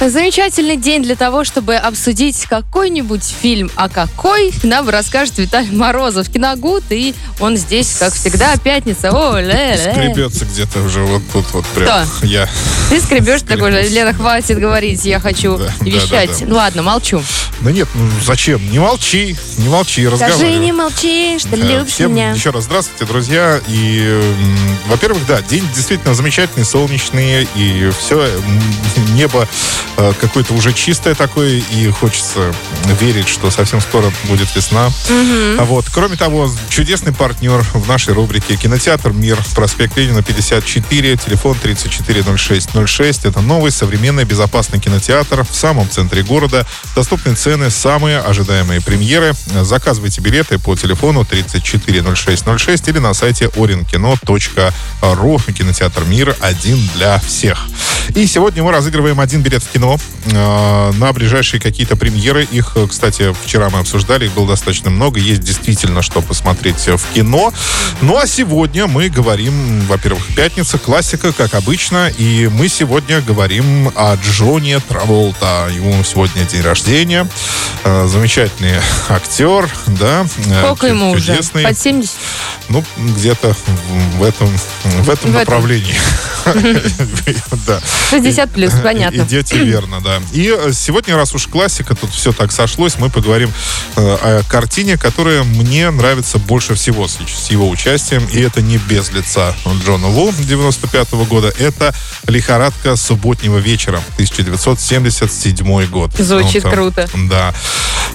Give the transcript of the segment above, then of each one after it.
Замечательный день для того, чтобы обсудить какой-нибудь фильм. А какой, нам расскажет Виталий Морозов, киногуд, и он здесь, как всегда, пятница. О, ле, ле. Скребется где-то уже вот тут вот прям. Кто? Я. Ты скребешь такой же, Лена, хватит говорить, я хочу Да, да, вещать. да, да. Ну ладно, молчу. Да нет, ну зачем? Не молчи, не молчи, Скажи, разговаривай. не молчи, что Да, любишь Всем меня. еще раз здравствуйте, друзья. И, во-первых, да, день действительно замечательный, солнечный, и все, небо какое-то уже чистое такое, и хочется верить, что совсем скоро будет весна. А вот, кроме того, чудесный партнер в нашей рубрике «Кинотеатр Мир», проспект Ленина, 54, телефон 340606. Это новый, современный, безопасный кинотеатр в самом центре города. Доступные цены, самые ожидаемые премьеры. Заказывайте билеты по телефону 340606 или на сайте orinkino.ru. Кинотеатр Мир один для всех. И сегодня мы разыгрываем один билет в кино э, на ближайшие какие-то премьеры. Их, э, кстати, вчера мы обсуждали, их было достаточно много. Есть действительно что посмотреть э, в кино. Ну а сегодня мы говорим, во-первых, пятница, классика, как обычно. И мы сегодня говорим о Джоне Траволта. Ему сегодня день рождения. Э, Замечательный актер, да. Сколько ему уже? чудесный. Под 70? Ну, где-то в этом, в этом В направлении. Да. 60 плюс, понятно. Идете верно, да. И э, сегодня, раз уж классика, тут все так сошлось, мы поговорим э, о картине, которая мне нравится больше всего с, с его участием. И это не без лица Джона Ву 95 года. Это «Лихорадка субботнего вечера» 1977 год. Звучит Он там- круто. Да.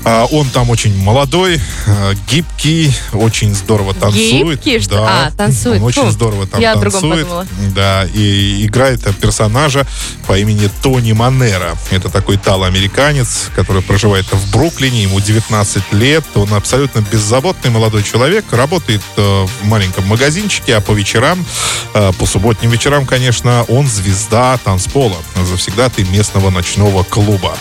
А, Он там очень молодой, э, гибкий, очень здорово танцует. Гибкий, Да. а, танцует. Он очень Фу, здорово там я о другом танцует. подумала. Да, и играет персонажа по имени Тони Манера. Это такой талоамериканец, который проживает в Бруклине, ему 19 лет. Он абсолютно беззаботный молодой человек, работает э, в маленьком магазинчике, а по вечерам, э, по субботним вечерам, конечно, он звезда танцпола, завсегдатый местного ночного клуба.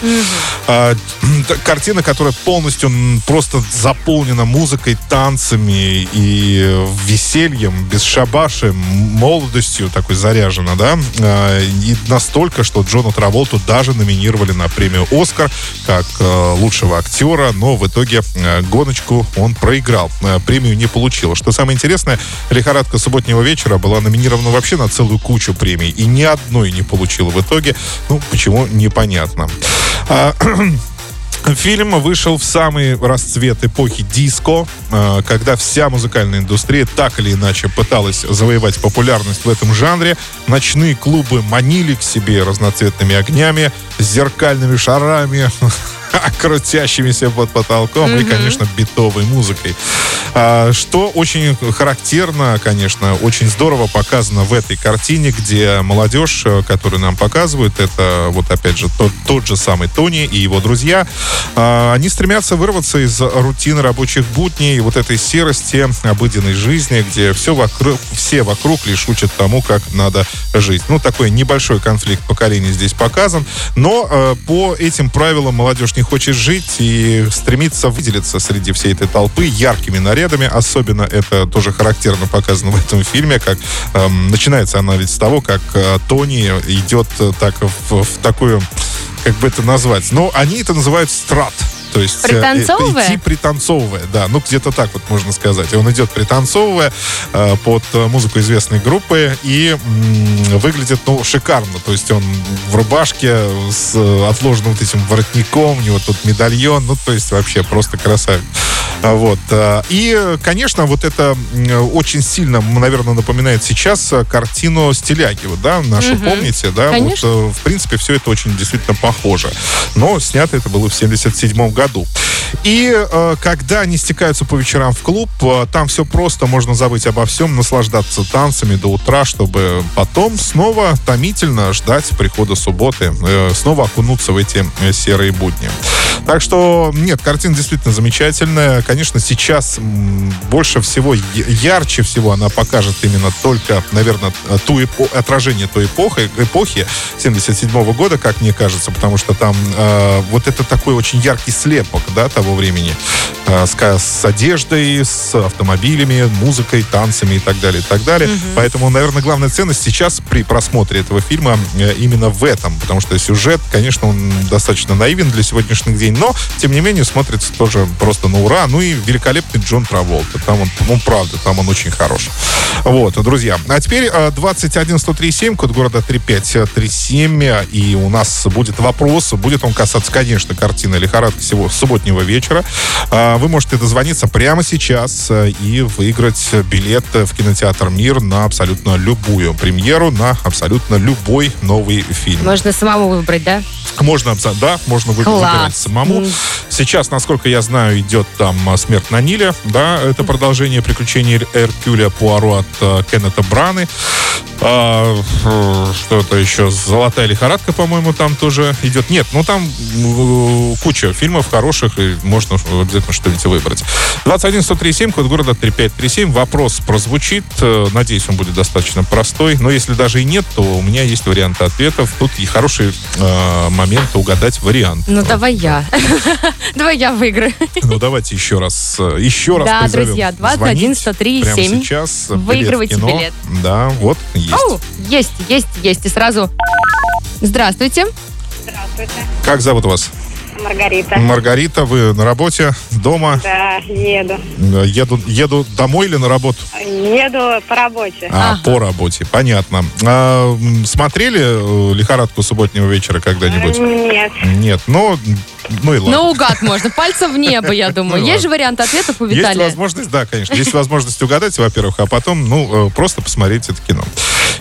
Т- картина, которая полностью просто заполнена музыкой, танцами и весельем, бесшабашем, молодостью такой заряжена, да, А, и настолько, что Джона Траволту даже номинировали на премию «Оскар» как э, лучшего актера, но в итоге э, гоночку он проиграл, Э, премию не получил. Что самое интересное, «Лихорадка субботнего вечера» была номинирована вообще на целую кучу премий, и ни одной не получила в итоге, ну, почему, непонятно. Фильм вышел в самый расцвет эпохи диско, э, когда вся музыкальная индустрия так или иначе пыталась завоевать популярность в этом жанре. Ночные клубы манили к себе разноцветными огнями, зеркальными шарами, крутящимися под потолком и, конечно, битовой музыкой. А, Что очень характерно, конечно, очень здорово показано в этой картине, где молодежь, э, которую нам показывают, это вот опять же тот, тот же самый Тони и его друзья, а, они стремятся вырваться из рутины рабочих будней, вот этой серости обыденной жизни, где все вокруг, все вокруг лишь учат тому, как надо жить. Ну, такой небольшой конфликт поколений здесь показан, но э, по этим правилам молодежь не хочет жить и стремится выделиться среди всей этой толпы яркими нарядами. Особенно это тоже характерно показано в этом фильме, как эм, начинается она ведь с того, как э, Тони идет э, так в, в такую, как бы это назвать, но они это называют страт. То есть э, Пританцовывая? идти пританцовывая, да, ну где-то так вот можно сказать. Он идет пританцовывая э, под э, музыку известной группы и выглядит, ну, шикарно. То есть он в рубашке с э, отложенным вот этим воротником, у него тут медальон, ну, то есть вообще просто красавец. А, Вот. э, И, э, конечно, вот это очень сильно, наверное, напоминает сейчас э, картину Стиляги, вот, да, нашу, Мгм. помните, да? Конечно. Вот, э, в принципе, все это очень действительно похоже. Но снято это было в 77 году. jogador. И э, когда они стекаются по вечерам в клуб, э, там все просто, можно забыть обо всем, наслаждаться танцами до утра, чтобы потом снова томительно ждать прихода субботы, э, снова окунуться в эти серые будни. Так что, нет, картина действительно замечательная. Конечно, сейчас больше всего, ярче всего она покажет именно только, наверное, ту эпо- отражение той эпохи, эпохи 77 года, как мне кажется, потому что там э, вот это такой очень яркий слепок, да, того времени. Э, с, с одеждой, с автомобилями, музыкой, танцами и так далее, и так далее. Поэтому, наверное, главная ценность сейчас при просмотре этого фильма э, именно в этом, потому что сюжет, конечно, он достаточно наивен для сегодняшних дней, но, тем не менее, смотрится тоже просто на ура. Ну и великолепный Джон Траволта. Там он, ну, правда, там он очень хорош. Вот, друзья. А теперь э, 21137, код города 3537, э, и у нас будет вопрос, будет он касаться, конечно, картины «Лихорадка» всего субботнего вечера. А, Вы можете дозвониться прямо сейчас э, и выиграть билет в кинотеатр «Мир» на абсолютно любую премьеру, на абсолютно любой новый фильм. Можно самому выбрать, да? Можно, да, можно вы- Класс. самому. Сейчас, насколько я знаю, идет там а, «Смерть на Ниле», да, это продолжение приключений Эр- Эркюля Пуаро от а, Кеннета Браны. А, э, что-то еще, «Золотая лихорадка», по-моему, там тоже идет. Нет, ну там э, куча фильмов хороших, и можно обязательно что-нибудь выбрать. 21-137, код города 3537. Вопрос прозвучит. Э, Надеюсь, он будет достаточно простой. Но если даже и нет, то у меня есть варианты ответов. Тут и хороший э, момент угадать вариант. Ну, давай я. Давай я выиграю. Ну, давайте еще раз, э, еще раз Да, друзья, 21 звонить 103 прямо 7. сейчас. Выигрывайте билет. Да, вот, есть. Есть, есть, есть. И сразу... Здравствуйте. Здравствуйте, Как зовут вас? Маргарита. Маргарита, вы на работе, дома? Да, еду. Э, Еду, еду домой или на работу? Еду по работе. А, Ага. по работе, понятно. А, смотрели э, «Лихорадку субботнего вечера» когда-нибудь? Нет. Нет, ну, ну и ладно. Наугад можно. Пальцем в небо, я думаю. Ну, Есть ладно. же вариант ответов у Есть Виталия? возможность, да, конечно. Есть возможность угадать, во-первых, а потом, ну, э, просто посмотреть это кино.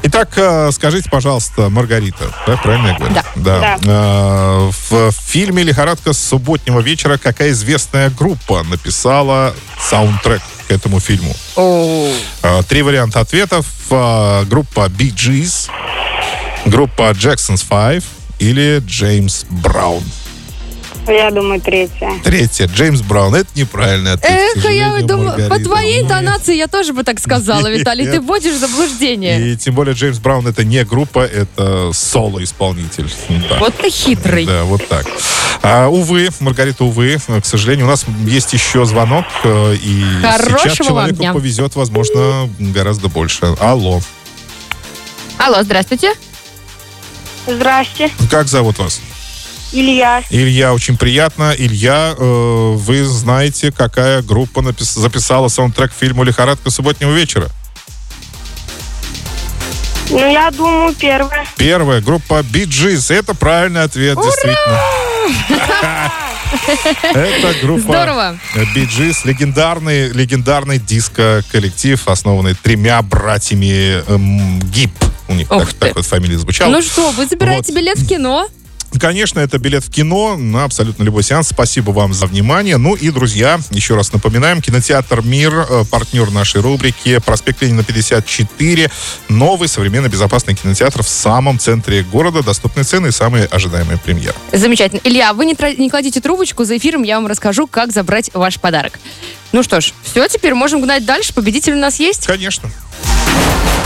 Итак, э, скажите, пожалуйста, Маргарита, да, правильно я говорю? Да. Да. Э, В фильме «Лихорадка субботнего вечера» какая известная группа написала саундтрек к этому фильму? Э, Три варианта ответов. Группа Bee Gees, группа Jackson's Five или Джеймс Браун. Я думаю, третья. Третье. Джеймс Браун. Это неправильный ответ. Эх, я сожалению, думаю, по твоей интонации я тоже бы так сказала, Виталий. Ты вводишь в заблуждение. И тем более Джеймс Браун это не группа, это соло-исполнитель. Да. Вот ты хитрый. Да, вот так. А, увы, Маргарита, увы, к сожалению, у нас есть еще звонок, э, и Хорошего сейчас человеку дня. повезет, возможно, гораздо больше. Алло, Алло, здравствуйте. Здрасте. как зовут вас? Илья. Илья, очень приятно. Илья, э, вы знаете, какая группа напис- записала саундтрек к фильму «Лихорадка субботнего вечера»? Ну, я думаю, первая. Первая группа Gees. Это правильный ответ, действительно. Это группа Gees, легендарный, легендарный диско-коллектив, основанный тремя братьями эм, Гип. У них так, так вот фамилия звучала. Ну что, вы забираете Вот. билет в кино? Конечно, это билет в кино на абсолютно любой сеанс. Спасибо вам за внимание. Ну и, друзья, еще раз напоминаем, кинотеатр «Мир», э, партнер нашей рубрики, проспект Ленина 54, новый современный безопасный кинотеатр в самом центре города, доступные цены и самые ожидаемые премьеры. Замечательно. Илья, вы не, тра- не кладите трубочку, за эфиром я вам расскажу, как забрать ваш подарок. Ну что ж, все, теперь можем гнать дальше. Победитель у нас есть. Конечно.